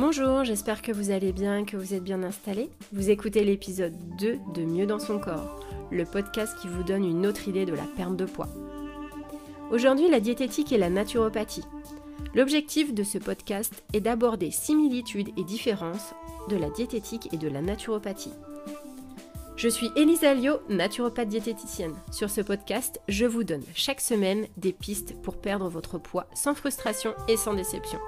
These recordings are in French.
Bonjour, j'espère que vous allez bien, que vous êtes bien installés. Vous écoutez l'épisode 2 de Mieux dans son corps, le podcast qui vous donne une autre idée de la perte de poids. Aujourd'hui, la diététique et la naturopathie. L'objectif de ce podcast est d'aborder similitudes et différences de la diététique et de la naturopathie. Je suis Elisa Lio, naturopathe diététicienne. Sur ce podcast, je vous donne chaque semaine des pistes pour perdre votre poids sans frustration et sans déception.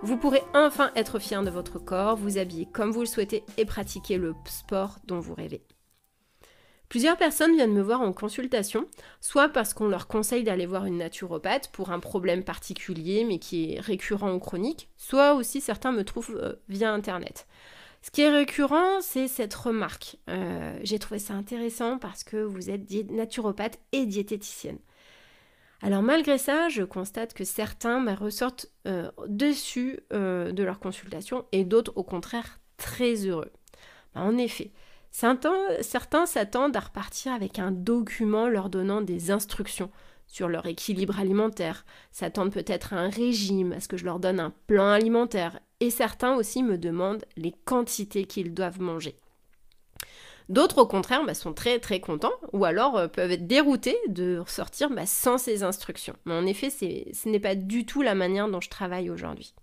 Vous pourrez enfin être fier de votre corps, vous habiller comme vous le souhaitez et pratiquer le sport dont vous rêvez. Plusieurs personnes viennent me voir en consultation, soit parce qu'on leur conseille d'aller voir une naturopathe pour un problème particulier mais qui est récurrent ou chronique, soit aussi certains me trouvent euh, via Internet. Ce qui est récurrent, c'est cette remarque. Euh, j'ai trouvé ça intéressant parce que vous êtes naturopathe et diététicienne. Alors malgré ça, je constate que certains bah, ressortent euh, dessus euh, de leur consultation et d'autres au contraire très heureux. Bah, en effet, certains s'attendent à repartir avec un document leur donnant des instructions sur leur équilibre alimentaire, s'attendent peut-être à un régime, à ce que je leur donne un plan alimentaire, et certains aussi me demandent les quantités qu'ils doivent manger. D'autres, au contraire, bah, sont très très contents ou alors euh, peuvent être déroutés de ressortir bah, sans ces instructions. En effet, ce n'est pas du tout la manière dont je travaille aujourd'hui.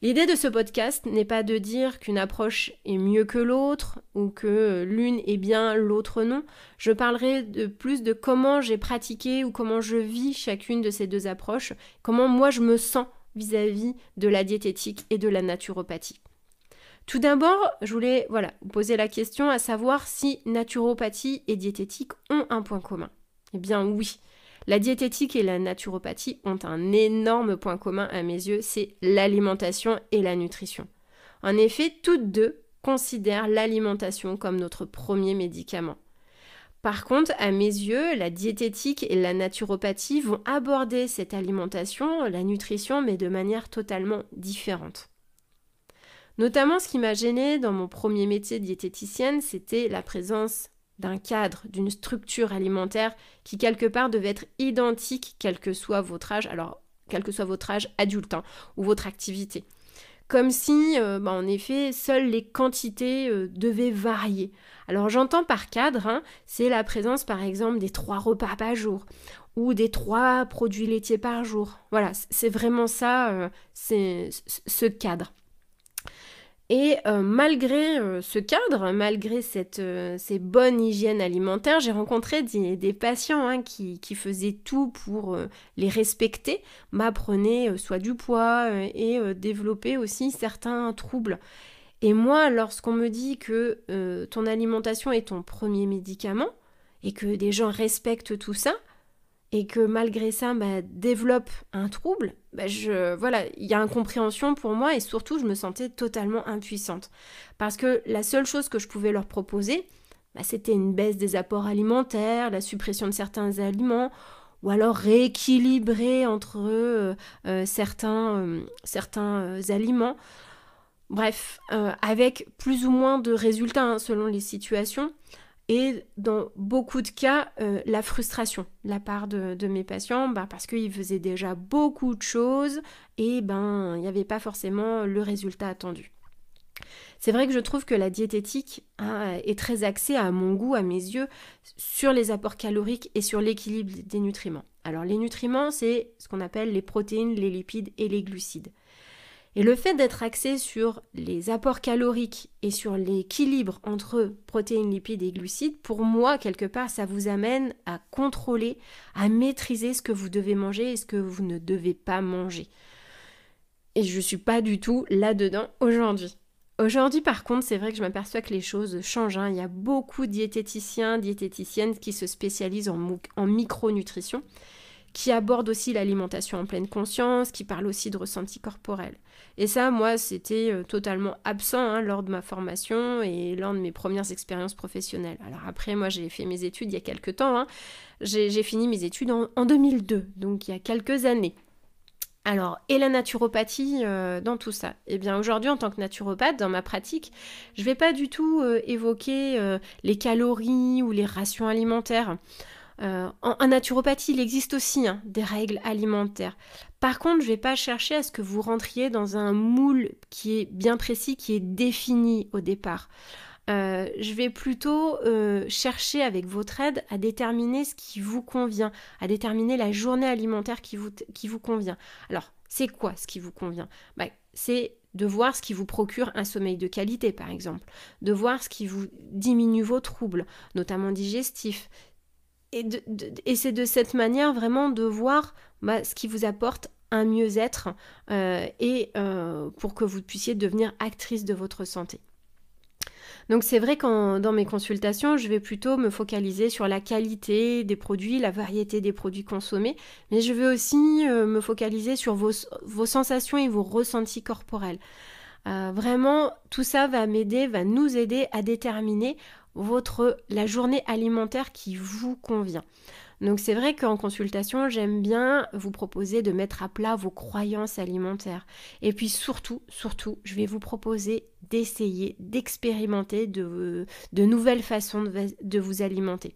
L'idée de ce podcast n'est pas de dire qu'une approche est mieux que l'autre ou que l'une est bien, l'autre non. Je parlerai de plus de comment j'ai pratiqué ou comment je vis chacune de ces deux approches, comment moi je me sens vis-à-vis de la diététique et de la naturopathie. Tout d'abord, je voulais vous poser la question à savoir si naturopathie et diététique ont un point commun. Eh bien oui, la diététique et la naturopathie ont un énorme point commun à mes yeux, c'est l'alimentation et la nutrition. En effet, toutes deux considèrent l'alimentation comme notre premier médicament. Par contre, à mes yeux, la diététique et la naturopathie vont aborder cette alimentation, la nutrition, mais de manière totalement différente. Notamment, ce qui m'a gêné dans mon premier métier diététicienne, c'était la présence d'un cadre, d'une structure alimentaire qui quelque part devait être identique quel que soit votre âge, alors quel que soit votre âge adulte hein, ou votre activité. Comme si, euh, bah, en effet, seules les quantités euh, devaient varier. Alors j'entends par cadre, hein, c'est la présence par exemple des trois repas par jour ou des trois produits laitiers par jour. Voilà, c'est vraiment ça, euh, c'est ce cadre. Et euh, malgré euh, ce cadre, malgré cette, euh, ces bonnes hygiènes alimentaires, j'ai rencontré des, patients hein, qui, faisaient tout pour les respecter, m'apprenaient soit du poids et développaient aussi certains troubles. Et moi, lorsqu'on me dit que ton alimentation est ton premier médicament et que des gens respectent tout ça, et que malgré ça bah, développe un trouble, bah, je, voilà, il y a incompréhension pour moi et surtout je me sentais totalement impuissante. Parce que la seule chose que je pouvais leur proposer, bah, c'était une baisse des apports alimentaires, la suppression de certains aliments, ou alors rééquilibrer entre euh, euh, certains, euh, certains aliments. Bref, avec plus ou moins de résultats hein, selon les situations et dans beaucoup de cas, euh, la frustration de la part de, mes patients, bah, parce qu'ils faisaient déjà beaucoup de choses et ben il n'y avait pas forcément le résultat attendu. C'est vrai que je trouve que la diététique hein, est très axée à mon goût, à mes yeux, sur les apports caloriques et sur l'équilibre des nutriments. Alors les nutriments, c'est ce qu'on appelle les protéines, les lipides et les glucides. Et le fait d'être axé sur les apports caloriques et sur l'équilibre entre protéines, lipides et glucides, pour moi, quelque part, ça vous amène à contrôler, à maîtriser ce que vous devez manger et ce que vous ne devez pas manger. Et je ne suis pas du tout là-dedans aujourd'hui. Aujourd'hui, par contre, c'est vrai que je m'aperçois que les choses changent. Hein. Il y a beaucoup de diététiciens, diététiciennes qui se spécialisent en, en micronutrition qui aborde aussi l'alimentation en pleine conscience, qui parle aussi de ressenti corporel. Et ça, moi, c'était euh, totalement absent hein, lors de ma formation et lors de mes premières expériences professionnelles. Alors après, moi, j'ai fait mes études il y a quelques temps. Hein. J'ai fini mes études en, 2002, donc il y a quelques années. Alors, et la naturopathie euh, dans tout ça? Eh bien, aujourd'hui, en tant que naturopathe, dans ma pratique, je ne vais pas du tout euh, évoquer les calories ou les rations alimentaires. Euh, en, naturopathie, il existe aussi hein, des règles alimentaires. Par contre, je ne vais pas chercher à ce que vous rentriez dans un moule qui est bien précis, qui est défini au départ. Euh, je vais plutôt euh, chercher avec votre aide à déterminer ce qui vous convient, à déterminer la journée alimentaire qui vous, convient. Alors, c'est quoi ce qui vous convient? Bah, C'est de voir ce qui vous procure un sommeil de qualité, par exemple, de voir ce qui vous diminue vos troubles, notamment digestifs. Et, c'est de cette manière vraiment de voir bah, ce qui vous apporte un mieux-être euh, et pour que vous puissiez devenir actrice de votre santé. Donc c'est vrai que dans mes consultations, je vais plutôt me focaliser sur la qualité des produits, la variété des produits consommés, mais je vais aussi euh, me focaliser sur vos, sensations et vos ressentis corporels. Euh, vraiment, tout ça va m'aider, va nous aider à déterminer votre la journée alimentaire qui vous convient. Donc c'est vrai qu'en consultation, j'aime bien vous proposer de mettre à plat vos croyances alimentaires. Et puis surtout, surtout, je vais vous proposer d'essayer, d'expérimenter de, nouvelles façons de, de vous alimenter.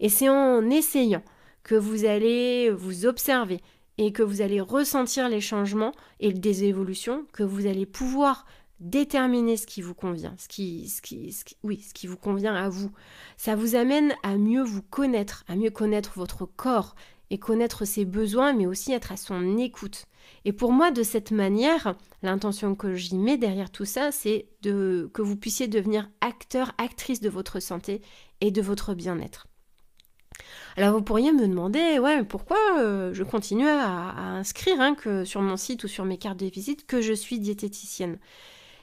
Et c'est en essayant que vous allez vous observer et que vous allez ressentir les changements et des évolutions, que vous allez pouvoir déterminer ce qui vous convient, ce qui, ce qui, oui, ce qui vous convient à vous. Ça vous amène à mieux vous connaître, à mieux connaître votre corps et connaître ses besoins, mais aussi être à son écoute. Et pour moi, de cette manière, l'intention que j'y mets derrière tout ça, c'est que vous puissiez devenir acteur, actrice de votre santé et de votre bien-être. Alors vous pourriez me demander, ouais, pourquoi euh, je continue à, inscrire hein, que sur mon site ou sur mes cartes de visite que je suis diététicienne?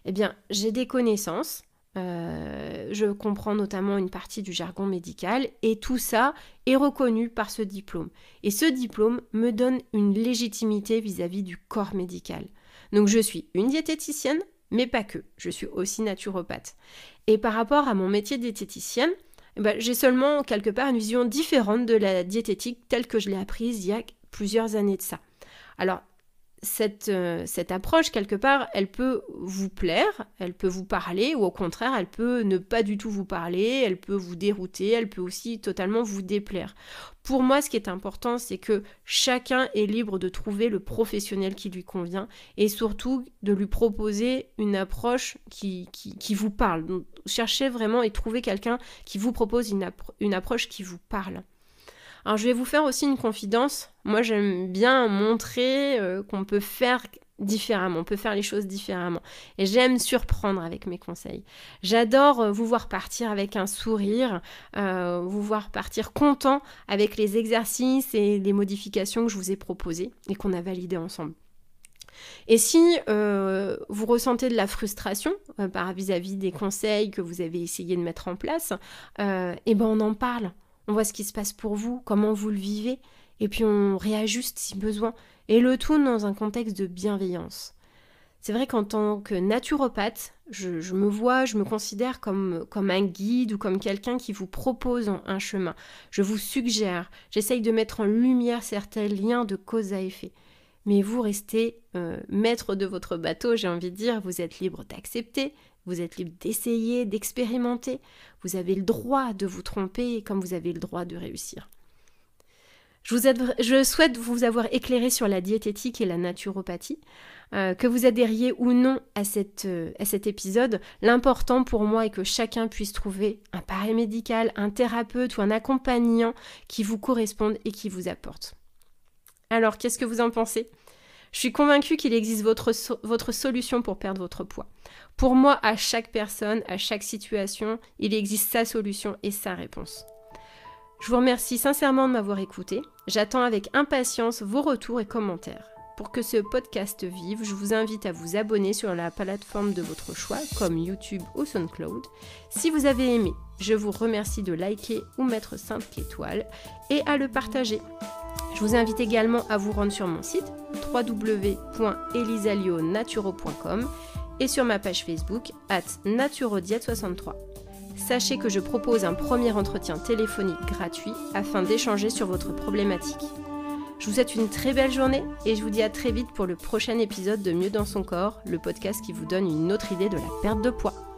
Eh bien, j'ai des connaissances, euh, je comprends notamment une partie du jargon médical et tout ça est reconnu par ce diplôme. Et ce diplôme me donne une légitimité vis-à-vis du corps médical. Donc je suis une diététicienne, mais pas que. Je suis aussi naturopathe. Et par rapport à mon métier de diététicienne, eh ben, j'ai seulement quelque part une vision différente de la diététique telle que je l'ai apprise il y a plusieurs années de ça. Alors, cette, euh, cette, approche, quelque part, elle peut vous plaire, elle peut vous parler, ou au contraire, elle peut ne pas du tout vous parler, elle peut vous dérouter, elle peut aussi totalement vous déplaire. Pour moi, ce qui est important, c'est que chacun est libre de trouver le professionnel qui lui convient et surtout de lui proposer une approche qui, qui, vous parle. Donc, cherchez vraiment et trouvez quelqu'un qui vous propose une, une approche qui vous parle. Alors je vais vous faire aussi une confidence. Moi j'aime bien montrer euh, qu'on peut faire différemment, on peut faire les choses différemment. Et j'aime surprendre avec mes conseils. J'adore euh, vous voir partir avec un sourire, euh, vous voir partir content avec les exercices et les modifications que je vous ai proposées et qu'on a validées ensemble. Et si vous ressentez de la frustration par vis-à-vis des conseils que vous avez essayé de mettre en place, eh ben on en parle on voit ce qui se passe pour vous, comment vous le vivez, et puis on réajuste si besoin, et le tout dans un contexte de bienveillance. C'est vrai qu'en tant que naturopathe, je, me vois, je me considère comme, un guide ou comme quelqu'un qui vous propose un chemin. Je vous suggère, j'essaye de mettre en lumière certains liens de cause à effet. Mais vous restez euh, maître de votre bateau, j'ai envie de dire, vous êtes libre d'accepter, vous êtes libre d'essayer, d'expérimenter. Vous avez le droit de vous tromper comme vous avez le droit de réussir. Je, souhaite vous avoir éclairé sur la diététique et la naturopathie. Euh, que vous adhériez ou non euh, à cet épisode, l'important pour moi est que chacun puisse trouver un paramédical, un thérapeute ou un accompagnant qui vous corresponde et qui vous apporte. Alors, qu'est-ce que vous en pensez? Je suis convaincue qu'il existe votre, solution pour perdre votre poids. Pour moi, à chaque personne, à chaque situation, il existe sa solution et sa réponse. Je vous remercie sincèrement de m'avoir écouté. J'attends avec impatience vos retours et commentaires. Pour que ce podcast vive, je vous invite à vous abonner sur la plateforme de votre choix, comme YouTube ou SoundCloud. Si vous avez aimé, je vous remercie de liker ou mettre 5 étoiles et à le partager. Je vous invite également à vous rendre sur mon site www.elisalionaturo.com et sur ma page Facebook at naturodiète63. Sachez que je propose un premier entretien téléphonique gratuit afin d'échanger sur votre problématique. Je vous souhaite une très belle journée et je vous dis à très vite pour le prochain épisode de Mieux dans son corps, le podcast qui vous donne une autre idée de la perte de poids.